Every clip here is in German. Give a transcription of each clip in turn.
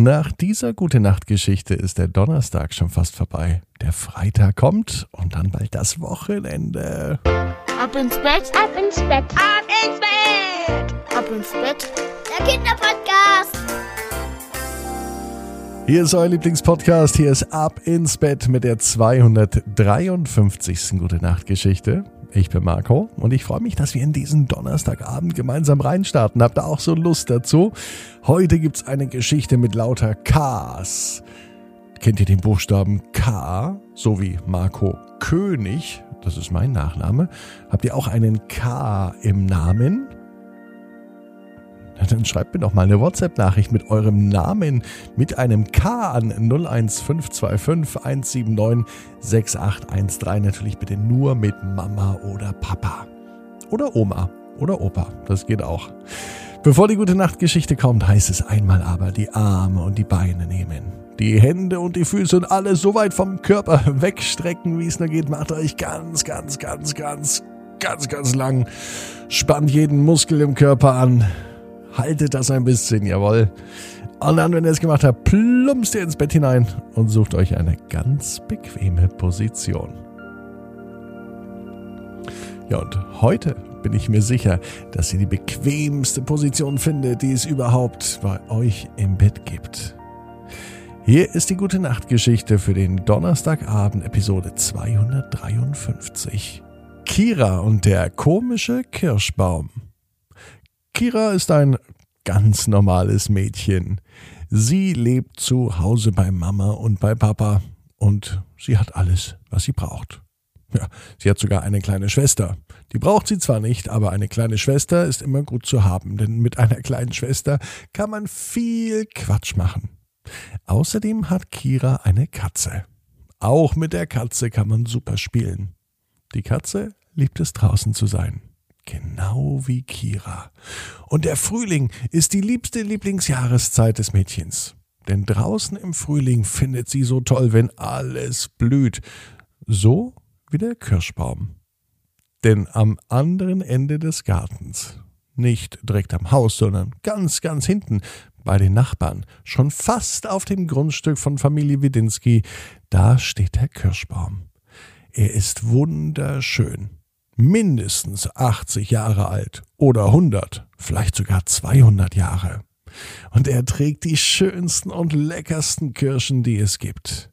Nach dieser gute Nacht-Geschichte ist der Donnerstag schon fast vorbei. Der Freitag kommt und dann bald das Wochenende. Ab ins Bett, ab ins Bett, ab ins Bett, ab ins Bett. Der Kinderpodcast. Hier ist euer Lieblingspodcast. Hier ist Ab ins Bett mit der 253. Gute Nacht Geschichte. Ich bin Marco und ich freue mich, dass wir in diesen Donnerstagabend gemeinsam reinstarten. Habt ihr auch so Lust dazu? Heute gibt's eine Geschichte mit lauter Ks. Kennt ihr den Buchstaben K? So wie Marco König, das ist mein Nachname. Habt ihr auch einen K im Namen? Dann schreibt mir doch mal eine WhatsApp-Nachricht mit eurem Namen mit einem K an 01525 179 6813. Natürlich bitte nur mit Mama oder Papa. Oder Oma oder Opa. Das geht auch. Bevor die gute Nachtgeschichte kommt, heißt es einmal aber die Arme und die Beine nehmen. Die Hände und die Füße und alles so weit vom Körper wegstrecken, wie es nur geht. Macht euch ganz, ganz, ganz, ganz, ganz, ganz lang. Spannt jeden Muskel im Körper an haltet das ein bisschen, jawohl. Und dann, wenn ihr es gemacht habt, plumpst ihr ins Bett hinein und sucht euch eine ganz bequeme Position. Ja, und heute bin ich mir sicher, dass ihr die bequemste Position findet, die es überhaupt bei euch im Bett gibt. Hier ist die gute Nachtgeschichte für den Donnerstagabend, Episode 253. Kira und der komische Kirschbaum. Kira ist ein ganz normales Mädchen. Sie lebt zu Hause bei Mama und bei Papa und sie hat alles, was sie braucht. Ja, sie hat sogar eine kleine Schwester. Die braucht sie zwar nicht, aber eine kleine Schwester ist immer gut zu haben, denn mit einer kleinen Schwester kann man viel Quatsch machen. Außerdem hat Kira eine Katze. Auch mit der Katze kann man super spielen. Die Katze liebt es draußen zu sein. Genau wie Kira. Und der Frühling ist die liebste Lieblingsjahreszeit des Mädchens. Denn draußen im Frühling findet sie so toll, wenn alles blüht. So wie der Kirschbaum. Denn am anderen Ende des Gartens, nicht direkt am Haus, sondern ganz, ganz hinten bei den Nachbarn, schon fast auf dem Grundstück von Familie Widinski, da steht der Kirschbaum. Er ist wunderschön mindestens 80 Jahre alt oder 100, vielleicht sogar 200 Jahre. Und er trägt die schönsten und leckersten Kirschen, die es gibt.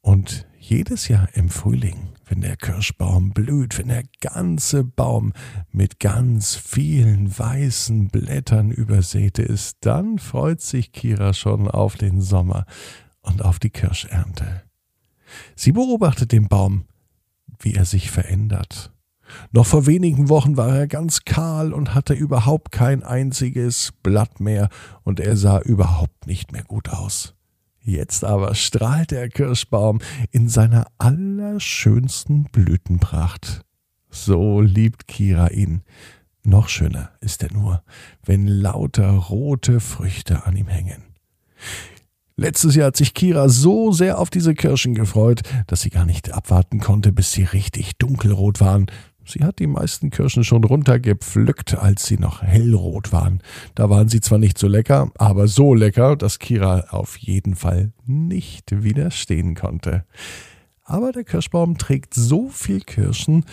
Und jedes Jahr im Frühling, wenn der Kirschbaum blüht, wenn der ganze Baum mit ganz vielen weißen Blättern übersät ist, dann freut sich Kira schon auf den Sommer und auf die Kirschernte. Sie beobachtet den Baum wie er sich verändert. Noch vor wenigen Wochen war er ganz kahl und hatte überhaupt kein einziges Blatt mehr, und er sah überhaupt nicht mehr gut aus. Jetzt aber strahlt der Kirschbaum in seiner allerschönsten Blütenpracht. So liebt Kira ihn. Noch schöner ist er nur, wenn lauter rote Früchte an ihm hängen. Letztes Jahr hat sich Kira so sehr auf diese Kirschen gefreut, dass sie gar nicht abwarten konnte, bis sie richtig dunkelrot waren. Sie hat die meisten Kirschen schon runtergepflückt, als sie noch hellrot waren. Da waren sie zwar nicht so lecker, aber so lecker, dass Kira auf jeden Fall nicht widerstehen konnte. Aber der Kirschbaum trägt so viel Kirschen,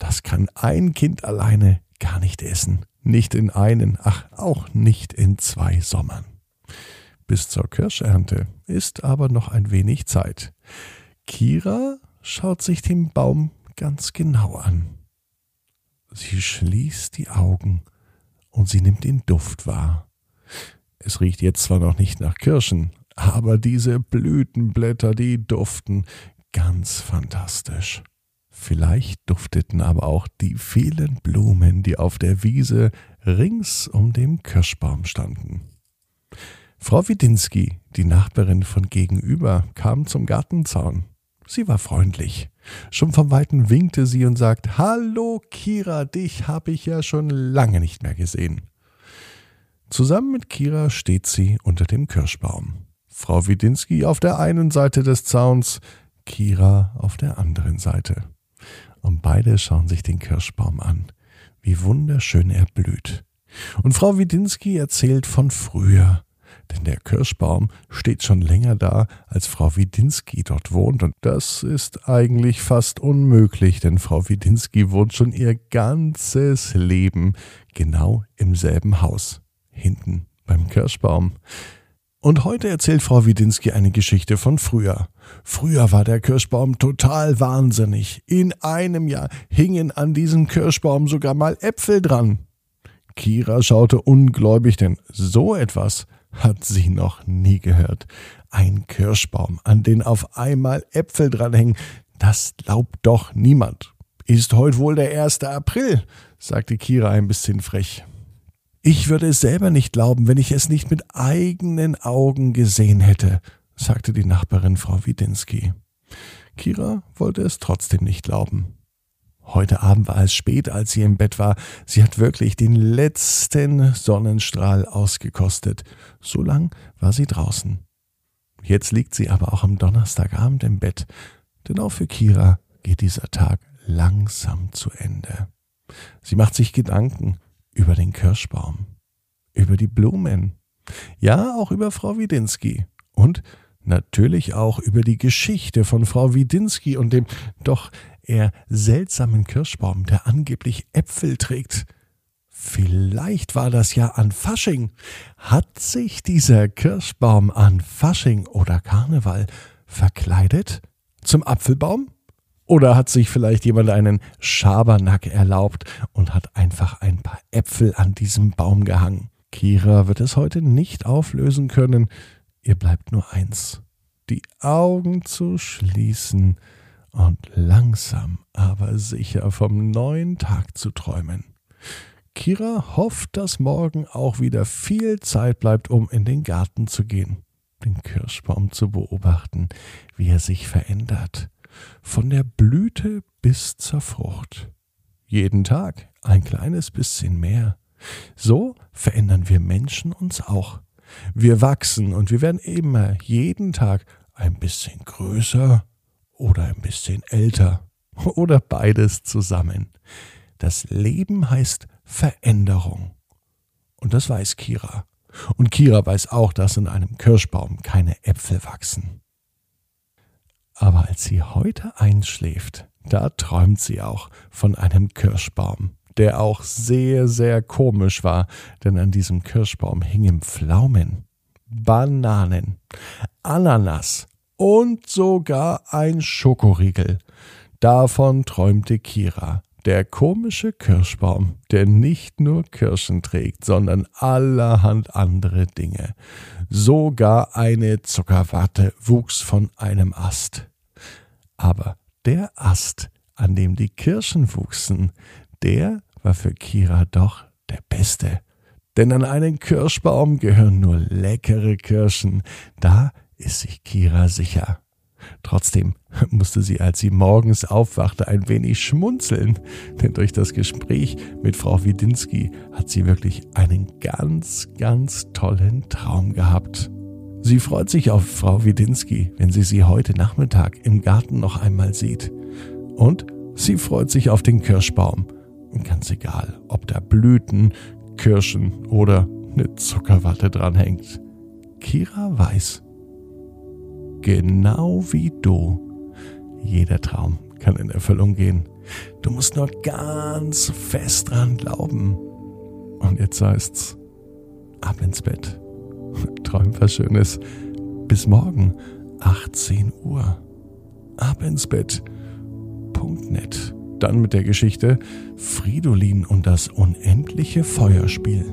das kann ein Kind alleine gar nicht essen. Nicht in einen, ach, auch nicht in zwei Sommern. Bis zur Kirschernte ist aber noch ein wenig Zeit. Kira schaut sich den Baum ganz genau an. Sie schließt die Augen und sie nimmt den Duft wahr. Es riecht jetzt zwar noch nicht nach Kirschen, aber diese Blütenblätter, die duften ganz fantastisch. Vielleicht dufteten aber auch die vielen Blumen, die auf der Wiese rings um den Kirschbaum standen. Frau Widinski, die Nachbarin von gegenüber, kam zum Gartenzaun. Sie war freundlich. Schon vom Weiten winkte sie und sagte, Hallo Kira, dich habe ich ja schon lange nicht mehr gesehen. Zusammen mit Kira steht sie unter dem Kirschbaum. Frau Widinski auf der einen Seite des Zauns, Kira auf der anderen Seite. Und beide schauen sich den Kirschbaum an. Wie wunderschön er blüht. Und Frau Widinski erzählt von früher, denn der Kirschbaum steht schon länger da, als Frau Widinski dort wohnt, und das ist eigentlich fast unmöglich, denn Frau Widinski wohnt schon ihr ganzes Leben genau im selben Haus, hinten beim Kirschbaum. Und heute erzählt Frau Widinski eine Geschichte von früher. Früher war der Kirschbaum total wahnsinnig. In einem Jahr hingen an diesem Kirschbaum sogar mal Äpfel dran. Kira schaute ungläubig, denn so etwas hat sie noch nie gehört. Ein Kirschbaum, an den auf einmal Äpfel dranhängen, das glaubt doch niemand. Ist heute wohl der 1. April, sagte Kira ein bisschen frech. Ich würde es selber nicht glauben, wenn ich es nicht mit eigenen Augen gesehen hätte, sagte die Nachbarin Frau Widinski. Kira wollte es trotzdem nicht glauben. Heute Abend war es spät, als sie im Bett war. Sie hat wirklich den letzten Sonnenstrahl ausgekostet. So lang war sie draußen. Jetzt liegt sie aber auch am Donnerstagabend im Bett, denn auch für Kira geht dieser Tag langsam zu Ende. Sie macht sich Gedanken, über den Kirschbaum, über die Blumen, ja auch über Frau Widinski und natürlich auch über die Geschichte von Frau Widinski und dem doch eher seltsamen Kirschbaum, der angeblich Äpfel trägt. Vielleicht war das ja an Fasching. Hat sich dieser Kirschbaum an Fasching oder Karneval verkleidet? Zum Apfelbaum? Oder hat sich vielleicht jemand einen Schabernack erlaubt und hat einfach ein paar Äpfel an diesem Baum gehangen? Kira wird es heute nicht auflösen können. Ihr bleibt nur eins. Die Augen zu schließen und langsam, aber sicher vom neuen Tag zu träumen. Kira hofft, dass morgen auch wieder viel Zeit bleibt, um in den Garten zu gehen, den Kirschbaum zu beobachten, wie er sich verändert, von der Blüte bis zur Frucht. Jeden Tag ein kleines bisschen mehr. So verändern wir Menschen uns auch. Wir wachsen und wir werden immer jeden Tag ein bisschen größer oder ein bisschen älter oder beides zusammen. Das Leben heißt Veränderung. Und das weiß Kira. Und Kira weiß auch, dass in einem Kirschbaum keine Äpfel wachsen. Aber als sie heute einschläft, da träumt sie auch von einem Kirschbaum, der auch sehr, sehr komisch war, denn an diesem Kirschbaum hingen Pflaumen, Bananen, Ananas und sogar ein Schokoriegel. Davon träumte Kira, der komische Kirschbaum, der nicht nur Kirschen trägt, sondern allerhand andere Dinge. Sogar eine Zuckerwatte wuchs von einem Ast. Aber der Ast, an dem die Kirschen wuchsen, der war für Kira doch der beste. Denn an einen Kirschbaum gehören nur leckere Kirschen, da ist sich Kira sicher. Trotzdem musste sie, als sie morgens aufwachte, ein wenig schmunzeln, denn durch das Gespräch mit Frau Widinski hat sie wirklich einen ganz, ganz tollen Traum gehabt. Sie freut sich auf Frau Widinski, wenn sie sie heute Nachmittag im Garten noch einmal sieht. Und sie freut sich auf den Kirschbaum. Ganz egal, ob da Blüten, Kirschen oder eine Zuckerwatte dranhängt. Kira weiß, genau wie du, jeder Traum kann in Erfüllung gehen. Du musst nur ganz fest dran glauben. Und jetzt heißt's, ab ins Bett. Träum was Schönes. Bis morgen, 18 Uhr. Ab ins Bett. Net. Dann mit der Geschichte Fridolin und das unendliche Feuerspiel.